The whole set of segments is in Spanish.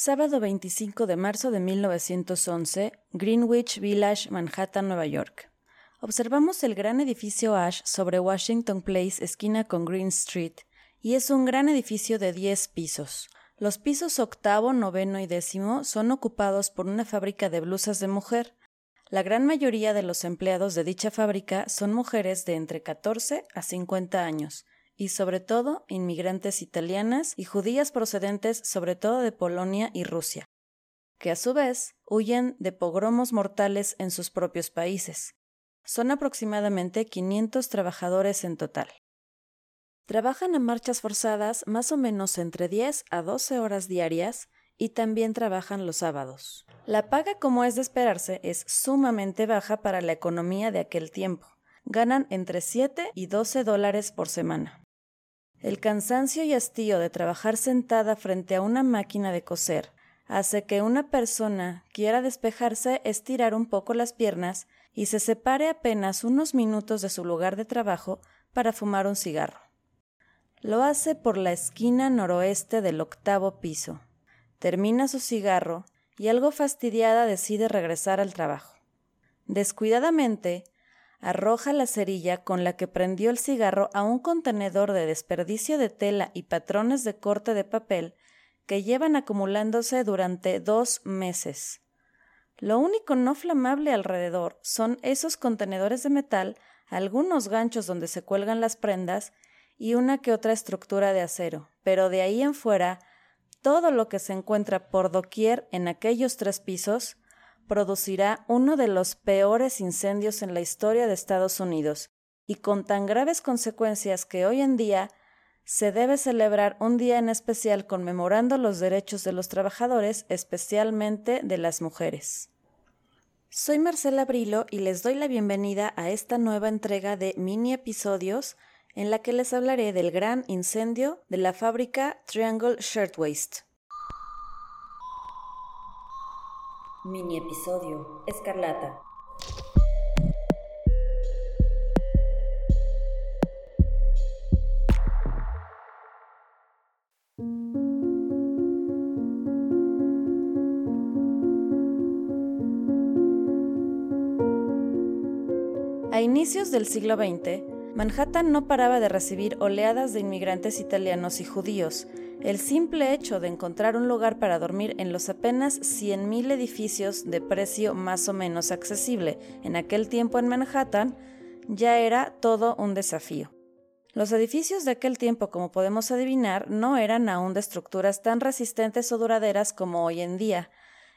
Sábado 25 de marzo de 1911, Greenwich Village, Manhattan, Nueva York. Observamos el gran edificio Ash sobre Washington Place, esquina con Green Street, y es un gran edificio de 10 pisos. Los pisos octavo, noveno y décimo son ocupados por una fábrica de blusas de mujer. La gran mayoría de los empleados de dicha fábrica son mujeres de entre 14 a 50 años, y sobre todo inmigrantes italianas y judías procedentes sobre todo de Polonia y Rusia, que a su vez huyen de pogromos mortales en sus propios países. Son aproximadamente 500 trabajadores en total. Trabajan a marchas forzadas más o menos entre 10 a 12 horas diarias y también trabajan los sábados. La paga, como es de esperarse, es sumamente baja para la economía de aquel tiempo. Ganan entre 7 y 12 dólares por semana. El cansancio y hastío de trabajar sentada frente a una máquina de coser hace que una persona quiera despejarse, estirar un poco las piernas y se separe apenas unos minutos de su lugar de trabajo para fumar un cigarro. Lo hace por la esquina noroeste del octavo piso. Termina su cigarro y algo fastidiada decide regresar al trabajo. Descuidadamente, arroja la cerilla con la que prendió el cigarro a un contenedor de desperdicio de tela y patrones de corte de papel que llevan acumulándose durante dos meses. Lo único no flamable alrededor son esos contenedores de metal, algunos ganchos donde se cuelgan las prendas y una que otra estructura de acero, pero de ahí en fuera, todo lo que se encuentra por doquier en aquellos tres pisos producirá uno de los peores incendios en la historia de Estados Unidos, y con tan graves consecuencias que hoy en día se debe celebrar un día en especial conmemorando los derechos de los trabajadores, especialmente de las mujeres. Soy Marcela Brilo y les doy la bienvenida a esta nueva entrega de mini episodios en la que les hablaré del gran incendio de la fábrica Triangle Shirtwaist. Mini episodio Escarlata. A inicios del siglo XX, Manhattan no paraba de recibir oleadas de inmigrantes italianos y judíos, el simple hecho de encontrar un lugar para dormir en los apenas 100.000 edificios de precio más o menos accesible en aquel tiempo en Manhattan ya era todo un desafío. Los edificios de aquel tiempo, como podemos adivinar, no eran aún de estructuras tan resistentes o duraderas como hoy en día.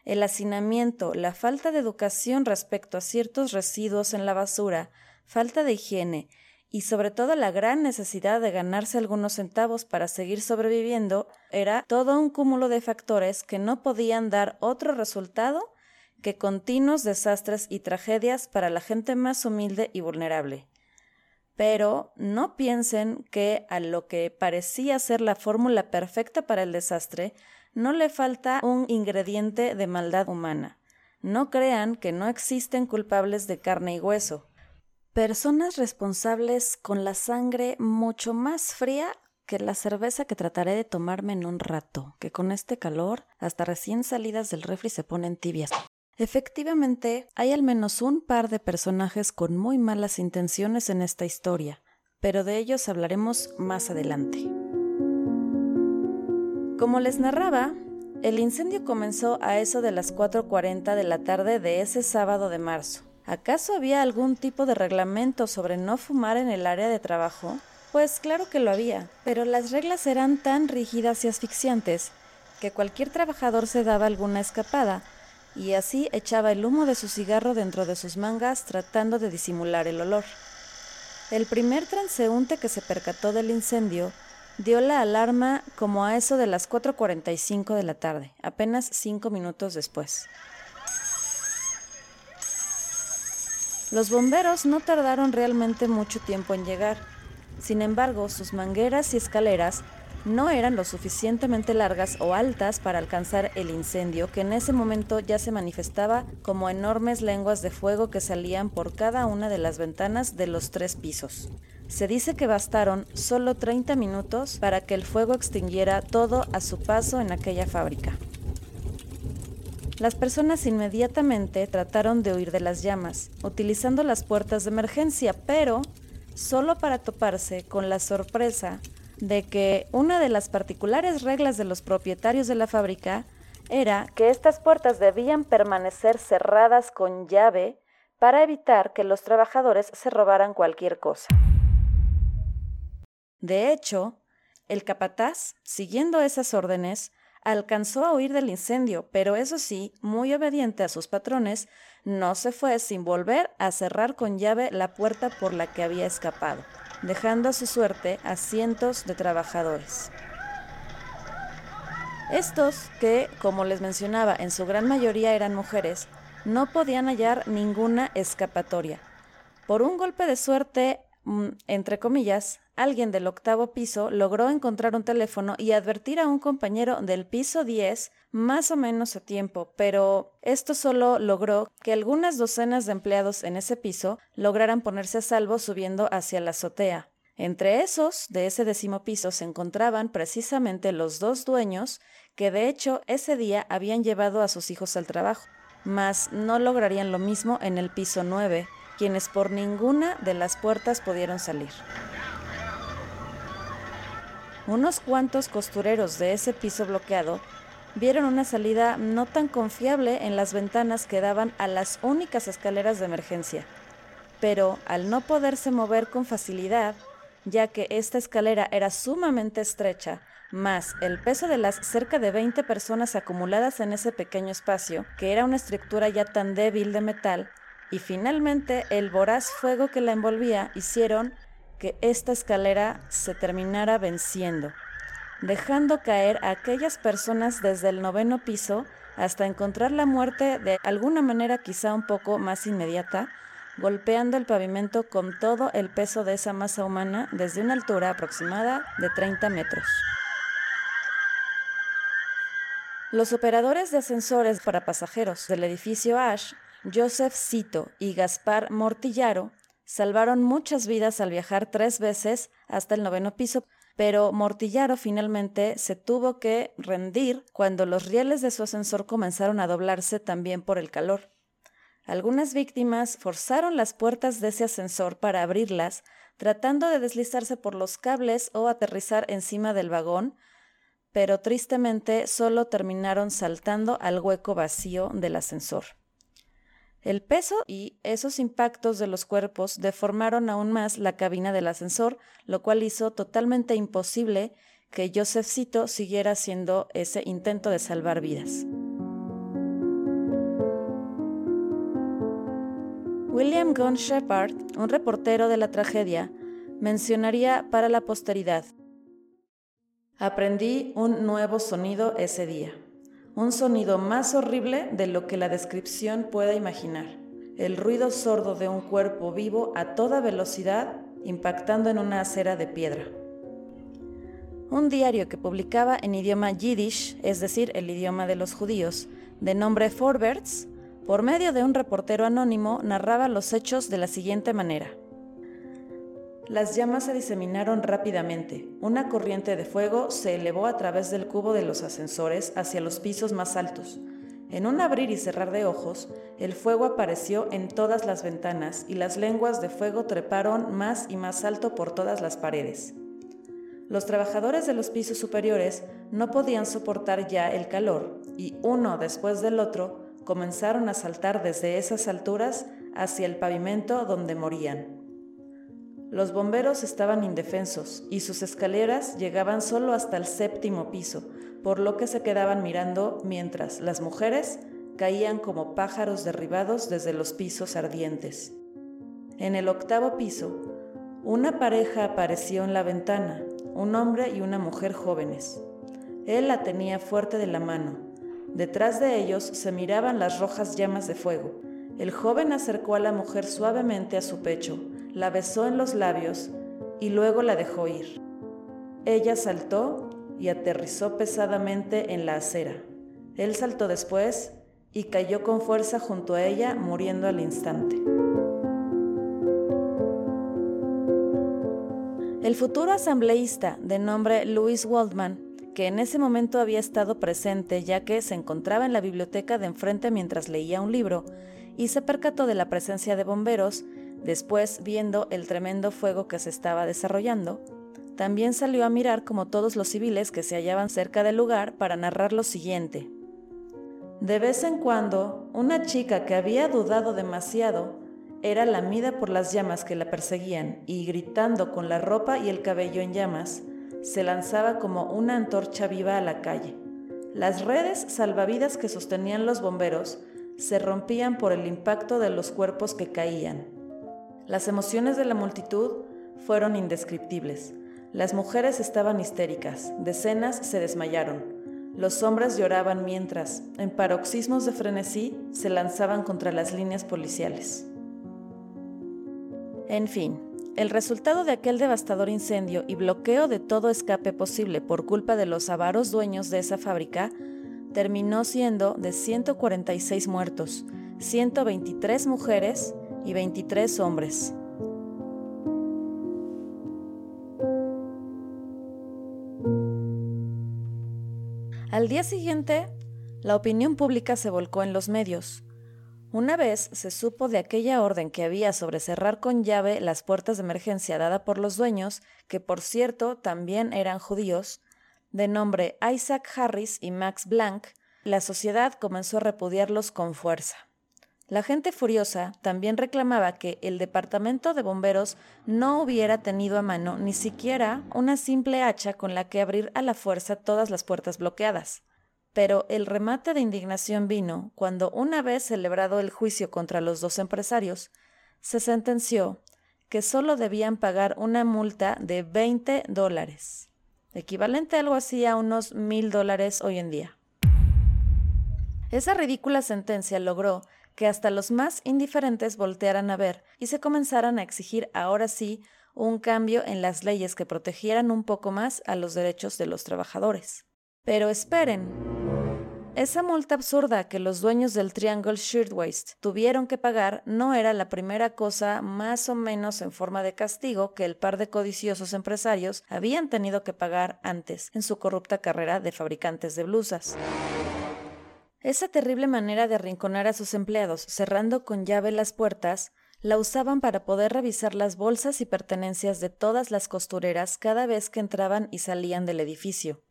El hacinamiento, la falta de educación respecto a ciertos residuos en la basura, falta de higiene y sobre todo la gran necesidad de ganarse algunos centavos para seguir sobreviviendo era todo un cúmulo de factores que no podían dar otro resultado que continuos desastres y tragedias para la gente más humilde y vulnerable. Pero no piensen que a lo que parecía ser la fórmula perfecta para el desastre no le falta un ingrediente de maldad humana. No crean que no existen culpables de carne y hueso. Personas responsables con la sangre mucho más fría que la cerveza que trataré de tomarme en un rato, que con este calor hasta recién salidas del refri se ponen tibias. Efectivamente, hay al menos un par de personajes con muy malas intenciones en esta historia, pero de ellos hablaremos más adelante. Como les narraba, el incendio comenzó a eso de las 4.40 de la tarde de ese sábado de marzo. ¿Acaso había algún tipo de reglamento sobre no fumar en el área de trabajo? Pues claro que lo había, pero las reglas eran tan rígidas y asfixiantes que cualquier trabajador se daba alguna escapada y así echaba el humo de su cigarro dentro de sus mangas tratando de disimular el olor. El primer transeúnte que se percató del incendio dio la alarma como a eso de las 4.45 de la tarde, apenas cinco minutos después. Los bomberos no tardaron realmente mucho tiempo en llegar. Sin embargo, sus mangueras y escaleras no eran lo suficientemente largas o altas para alcanzar el incendio que en ese momento ya se manifestaba como enormes lenguas de fuego que salían por cada una de las ventanas de los tres pisos. Se dice que bastaron solo 30 minutos para que el fuego extinguiera todo a su paso en aquella fábrica. Las personas inmediatamente trataron de huir de las llamas, utilizando las puertas de emergencia, pero solo para toparse con la sorpresa de que una de las particulares reglas de los propietarios de la fábrica era que estas puertas debían permanecer cerradas con llave para evitar que los trabajadores se robaran cualquier cosa. De hecho, el capataz, siguiendo esas órdenes, alcanzó a huir del incendio, pero eso sí, muy obediente a sus patrones, no se fue sin volver a cerrar con llave la puerta por la que había escapado, dejando a su suerte a cientos de trabajadores. Estos, que, como les mencionaba, en su gran mayoría eran mujeres, no podían hallar ninguna escapatoria. Por un golpe de suerte, entre comillas, alguien del octavo piso logró encontrar un teléfono y advertir a un compañero del piso 10 más o menos a tiempo, pero esto solo logró que algunas docenas de empleados en ese piso lograran ponerse a salvo subiendo hacia la azotea. Entre esos, de ese décimo piso, se encontraban precisamente los dos dueños que de hecho ese día habían llevado a sus hijos al trabajo, mas no lograrían lo mismo en el piso 9, quienes por ninguna de las puertas pudieron salir. Unos cuantos costureros de ese piso bloqueado vieron una salida no tan confiable en las ventanas que daban a las únicas escaleras de emergencia, pero al no poderse mover con facilidad, ya que esta escalera era sumamente estrecha, más el peso de las cerca de 20 personas acumuladas en ese pequeño espacio, que era una estructura ya tan débil de metal, y finalmente el voraz fuego que la envolvía hicieron que esta escalera se terminara venciendo, dejando caer a aquellas personas desde el noveno piso hasta encontrar la muerte de alguna manera quizá un poco más inmediata, golpeando el pavimento con todo el peso de esa masa humana desde una altura aproximada de 30 metros. Los operadores de ascensores para pasajeros del edificio Ash, Joseph Cito y Gaspar Mortillaro, salvaron muchas vidas al viajar tres veces hasta el noveno piso, pero Mortillaro finalmente se tuvo que rendir cuando los rieles de su ascensor comenzaron a doblarse también por el calor. Algunas víctimas forzaron las puertas de ese ascensor para abrirlas, tratando de deslizarse por los cables o aterrizar encima del vagón, pero tristemente solo terminaron saltando al hueco vacío del ascensor. El peso y esos impactos de los cuerpos deformaron aún más la cabina del ascensor, lo cual hizo totalmente imposible que Josephcito siguiera haciendo ese intento de salvar vidas. William Gunn Shepard, un reportero de la tragedia, mencionaría para la posteridad. Aprendí un nuevo sonido ese día, un sonido más horrible de lo que la descripción pueda imaginar, el ruido sordo de un cuerpo vivo a toda velocidad impactando en una acera de piedra. Un diario que publicaba en idioma yiddish, es decir, el idioma de los judíos, de nombre Forberts, por medio de un reportero anónimo, narraba los hechos de la siguiente manera. Las llamas se diseminaron rápidamente. Una corriente de fuego se elevó a través del cubo de los ascensores hacia los pisos más altos. En un abrir y cerrar de ojos, el fuego apareció en todas las ventanas y las lenguas de fuego treparon más y más alto por todas las paredes. Los trabajadores de los pisos superiores no podían soportar ya el calor y uno después del otro comenzaron a saltar desde esas alturas hacia el pavimento donde morían. Los bomberos estaban indefensos y sus escaleras llegaban solo hasta el séptimo piso, por lo que se quedaban mirando mientras las mujeres caían como pájaros derribados desde los pisos ardientes. En el octavo piso, una pareja apareció en la ventana, un hombre y una mujer jóvenes. Él la tenía fuerte de la mano Detrás de ellos se miraban las rojas llamas de fuego. El joven acercó a la mujer suavemente a su pecho, la besó en los labios y luego la dejó ir. Ella saltó y aterrizó pesadamente en la acera. Él saltó después y cayó con fuerza junto a ella, muriendo al instante. El futuro asambleísta de nombre Louis Waldman que en ese momento había estado presente ya que se encontraba en la biblioteca de enfrente mientras leía un libro, y se percató de la presencia de bomberos, después viendo el tremendo fuego que se estaba desarrollando, también salió a mirar como todos los civiles que se hallaban cerca del lugar para narrar lo siguiente. De vez en cuando, una chica que había dudado demasiado era lamida por las llamas que la perseguían y gritando con la ropa y el cabello en llamas, se lanzaba como una antorcha viva a la calle. Las redes salvavidas que sostenían los bomberos se rompían por el impacto de los cuerpos que caían. Las emociones de la multitud fueron indescriptibles. Las mujeres estaban histéricas, decenas se desmayaron. Los hombres lloraban mientras, en paroxismos de frenesí, se lanzaban contra las líneas policiales. En fin, el resultado de aquel devastador incendio y bloqueo de todo escape posible por culpa de los avaros dueños de esa fábrica terminó siendo de 146 muertos, 123 mujeres y 23 hombres. Al día siguiente, la opinión pública se volcó en los medios. Una vez se supo de aquella orden que había sobre cerrar con llave las puertas de emergencia dada por los dueños, que por cierto también eran judíos, de nombre Isaac Harris y Max Blank, la sociedad comenzó a repudiarlos con fuerza. La gente furiosa también reclamaba que el departamento de bomberos no hubiera tenido a mano ni siquiera una simple hacha con la que abrir a la fuerza todas las puertas bloqueadas. Pero el remate de indignación vino cuando, una vez celebrado el juicio contra los dos empresarios, se sentenció que solo debían pagar una multa de 20 dólares, equivalente a algo así a unos mil dólares hoy en día. Esa ridícula sentencia logró que hasta los más indiferentes voltearan a ver y se comenzaran a exigir ahora sí un cambio en las leyes que protegieran un poco más a los derechos de los trabajadores. Pero esperen. Esa multa absurda que los dueños del Triangle Shirtwaist tuvieron que pagar no era la primera cosa más o menos en forma de castigo que el par de codiciosos empresarios habían tenido que pagar antes en su corrupta carrera de fabricantes de blusas. Esa terrible manera de arrinconar a sus empleados cerrando con llave las puertas la usaban para poder revisar las bolsas y pertenencias de todas las costureras cada vez que entraban y salían del edificio.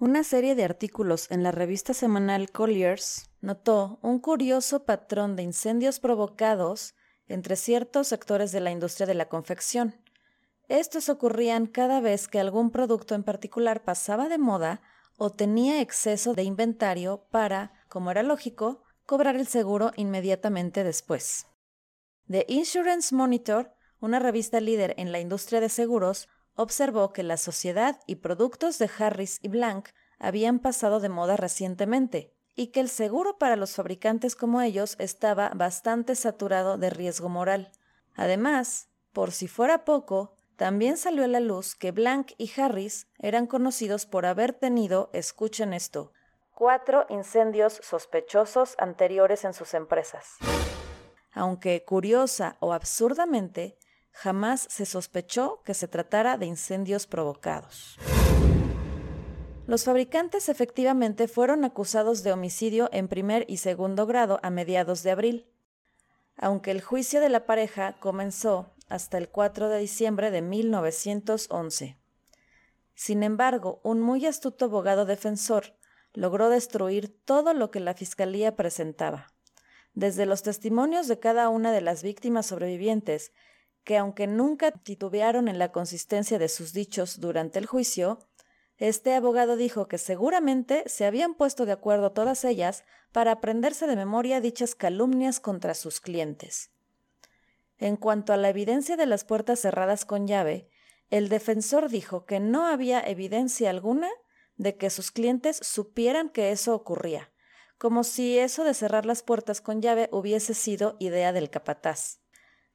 Una serie de artículos en la revista semanal Colliers notó un curioso patrón de incendios provocados entre ciertos sectores de la industria de la confección. Estos ocurrían cada vez que algún producto en particular pasaba de moda o tenía exceso de inventario para, como era lógico, cobrar el seguro inmediatamente después. The Insurance Monitor, una revista líder en la industria de seguros, observó que la sociedad y productos de Harris y Blank habían pasado de moda recientemente y que el seguro para los fabricantes como ellos estaba bastante saturado de riesgo moral. Además, por si fuera poco, también salió a la luz que Blank y Harris eran conocidos por haber tenido, escuchen esto, cuatro incendios sospechosos anteriores en sus empresas. Aunque curiosa o absurdamente, jamás se sospechó que se tratara de incendios provocados. Los fabricantes efectivamente fueron acusados de homicidio en primer y segundo grado a mediados de abril. Aunque el juicio de la pareja comenzó hasta el 4 de diciembre de 1911. Sin embargo, un muy astuto abogado defensor logró destruir todo lo que la Fiscalía presentaba, desde los testimonios de cada una de las víctimas sobrevivientes, que aunque nunca titubearon en la consistencia de sus dichos durante el juicio, este abogado dijo que seguramente se habían puesto de acuerdo todas ellas para aprenderse de memoria dichas calumnias contra sus clientes. En cuanto a la evidencia de las puertas cerradas con llave, el defensor dijo que no había evidencia alguna de que sus clientes supieran que eso ocurría, como si eso de cerrar las puertas con llave hubiese sido idea del capataz.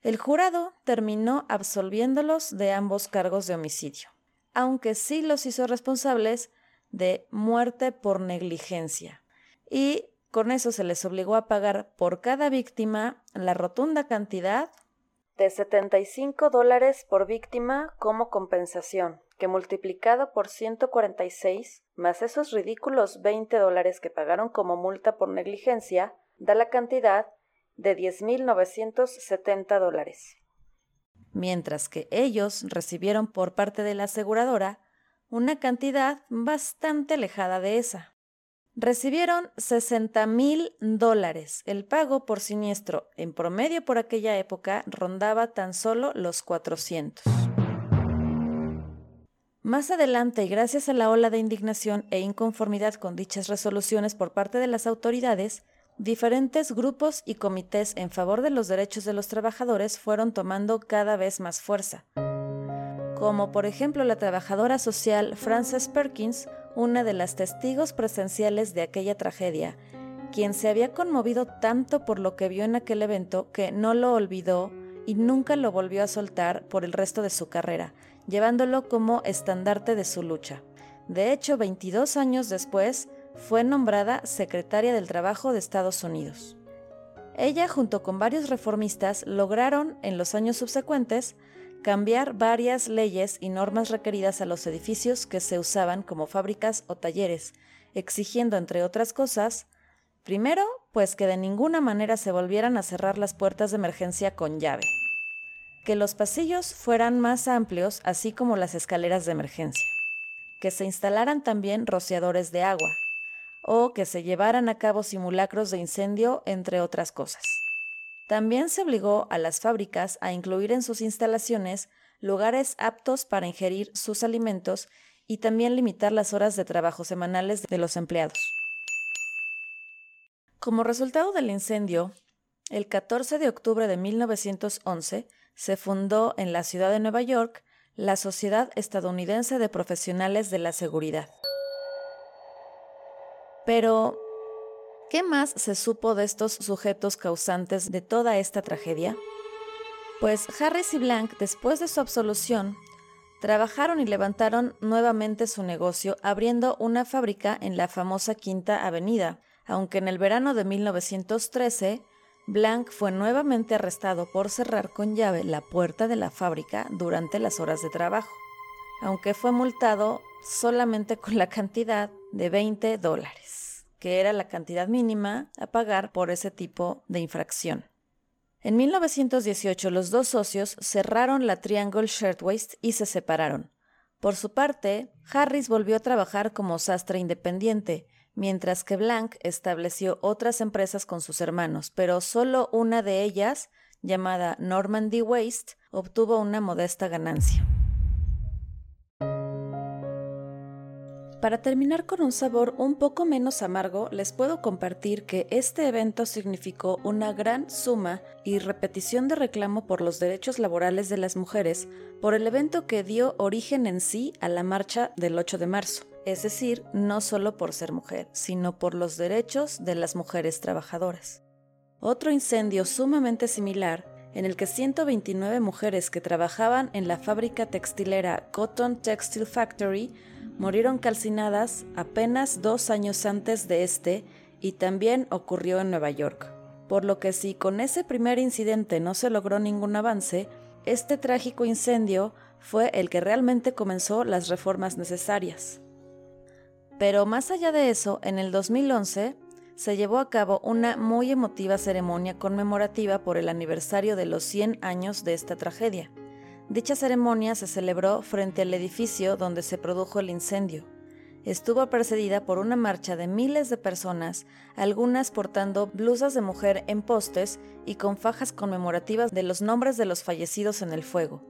El jurado terminó absolviéndolos de ambos cargos de homicidio, aunque sí los hizo responsables de muerte por negligencia. Y con eso se les obligó a pagar por cada víctima la rotunda cantidad de 75 dólares por víctima como compensación. que multiplicado por 146, más esos ridículos 20 dólares que pagaron como multa por negligencia, da la cantidad de 10.970 dólares. Mientras que ellos recibieron por parte de la aseguradora una cantidad bastante alejada de esa. Recibieron 60 mil dólares. El pago por siniestro en promedio por aquella época rondaba tan solo los 400. Más adelante, y gracias a la ola de indignación e inconformidad con dichas resoluciones por parte de las autoridades, diferentes grupos y comités en favor de los derechos de los trabajadores fueron tomando cada vez más fuerza. Como por ejemplo la trabajadora social Frances Perkins, una de las testigos presenciales de aquella tragedia, quien se había conmovido tanto por lo que vio en aquel evento que no lo olvidó y nunca lo volvió a soltar por el resto de su carrera, llevándolo como estandarte de su lucha. De hecho, 22 años después, fue nombrada secretaria del Trabajo de Estados Unidos. Ella, junto con varios reformistas, lograron, en los años subsecuentes, cambiar varias leyes y normas requeridas a los edificios que se usaban como fábricas o talleres, exigiendo, entre otras cosas, primero, pues que de ninguna manera se volvieran a cerrar las puertas de emergencia con llave que los pasillos fueran más amplios, así como las escaleras de emergencia, que se instalaran también rociadores de agua, o que se llevaran a cabo simulacros de incendio, entre otras cosas. También se obligó a las fábricas a incluir en sus instalaciones lugares aptos para ingerir sus alimentos y también limitar las horas de trabajo semanales de los empleados. Como resultado del incendio, el 14 de octubre de 1911, se fundó en la ciudad de Nueva York la Sociedad Estadounidense de Profesionales de la Seguridad. Pero, ¿qué más se supo de estos sujetos causantes de toda esta tragedia? Pues Harris y Blank, después de su absolución, trabajaron y levantaron nuevamente su negocio abriendo una fábrica en la famosa Quinta Avenida, aunque en el verano de 1913 Blanc fue nuevamente arrestado por cerrar con llave la puerta de la fábrica durante las horas de trabajo, aunque fue multado solamente con la cantidad de 20 dólares, que era la cantidad mínima a pagar por ese tipo de infracción. En 1918 los dos socios cerraron la Triangle Shirtwaist y se separaron. Por su parte, Harris volvió a trabajar como sastre independiente, mientras que Blanc estableció otras empresas con sus hermanos, pero solo una de ellas, llamada Normandy Waste, obtuvo una modesta ganancia. Para terminar con un sabor un poco menos amargo, les puedo compartir que este evento significó una gran suma y repetición de reclamo por los derechos laborales de las mujeres por el evento que dio origen en sí a la marcha del 8 de marzo es decir, no solo por ser mujer, sino por los derechos de las mujeres trabajadoras. Otro incendio sumamente similar, en el que 129 mujeres que trabajaban en la fábrica textilera Cotton Textile Factory murieron calcinadas apenas dos años antes de este y también ocurrió en Nueva York. Por lo que si con ese primer incidente no se logró ningún avance, este trágico incendio fue el que realmente comenzó las reformas necesarias. Pero más allá de eso, en el 2011 se llevó a cabo una muy emotiva ceremonia conmemorativa por el aniversario de los 100 años de esta tragedia. Dicha ceremonia se celebró frente al edificio donde se produjo el incendio. Estuvo precedida por una marcha de miles de personas, algunas portando blusas de mujer en postes y con fajas conmemorativas de los nombres de los fallecidos en el fuego.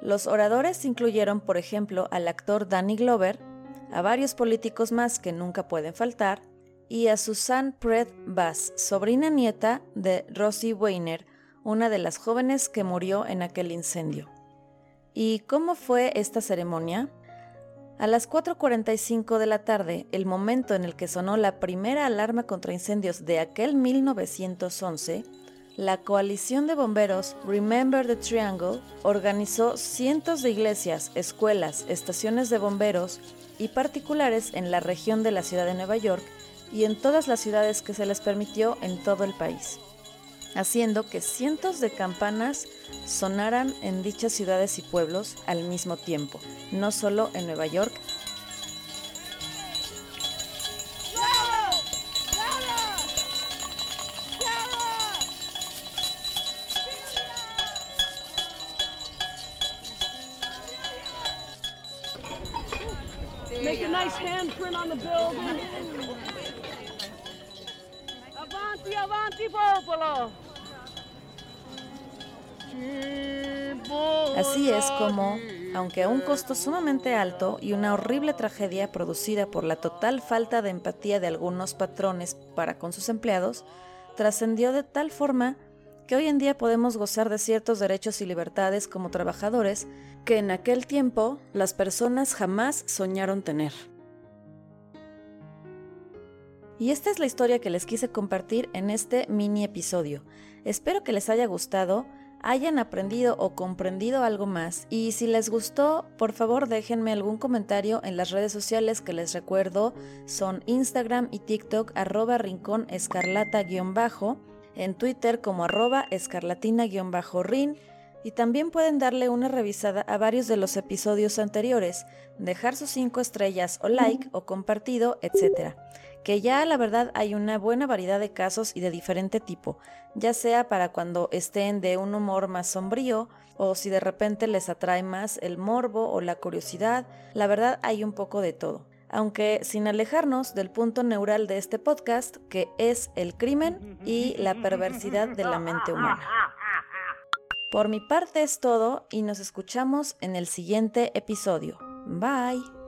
Los oradores incluyeron, por ejemplo, al actor Danny Glover, a varios políticos más que nunca pueden faltar, y a Susan Pred Bass, sobrina nieta de Rosie Weiner, una de las jóvenes que murió en aquel incendio. ¿Y cómo fue esta ceremonia? A las 4.45 de la tarde, el momento en el que sonó la primera alarma contra incendios de aquel 1911, la coalición de bomberos Remember the Triangle organizó cientos de iglesias, escuelas, estaciones de bomberos y particulares en la región de la ciudad de Nueva York y en todas las ciudades que se les permitió en todo el país. Haciendo que cientos de campanas sonaran en dichas ciudades y pueblos al mismo tiempo, no solo en Nueva York, aunque a un costo sumamente alto y una horrible tragedia producida por la total falta de empatía de algunos patrones para con sus empleados, trascendió de tal forma que hoy en día podemos gozar de ciertos derechos y libertades como trabajadores que en aquel tiempo las personas jamás soñaron tener. Y esta es la historia que les quise compartir en este mini episodio. Espero que les haya gustado, hayan aprendido o comprendido algo más. Y si les gustó, por favor déjenme algún comentario en las redes sociales que les recuerdo. Son Instagram y TikTok arroba rincón escarlata-bajo, en Twitter como arroba escarlatina-rin y también pueden darle una revisada a varios de los episodios anteriores, dejar sus 5 estrellas o like o compartido, etc. Que ya la verdad hay una buena variedad de casos y de diferente tipo, ya sea para cuando estén de un humor más sombrío o si de repente les atrae más el morbo o la curiosidad, la verdad hay un poco de todo. Aunque sin alejarnos del punto neural de este podcast, que es el crimen y la perversidad de la mente humana. Por mi parte es todo y nos escuchamos en el siguiente episodio. Bye.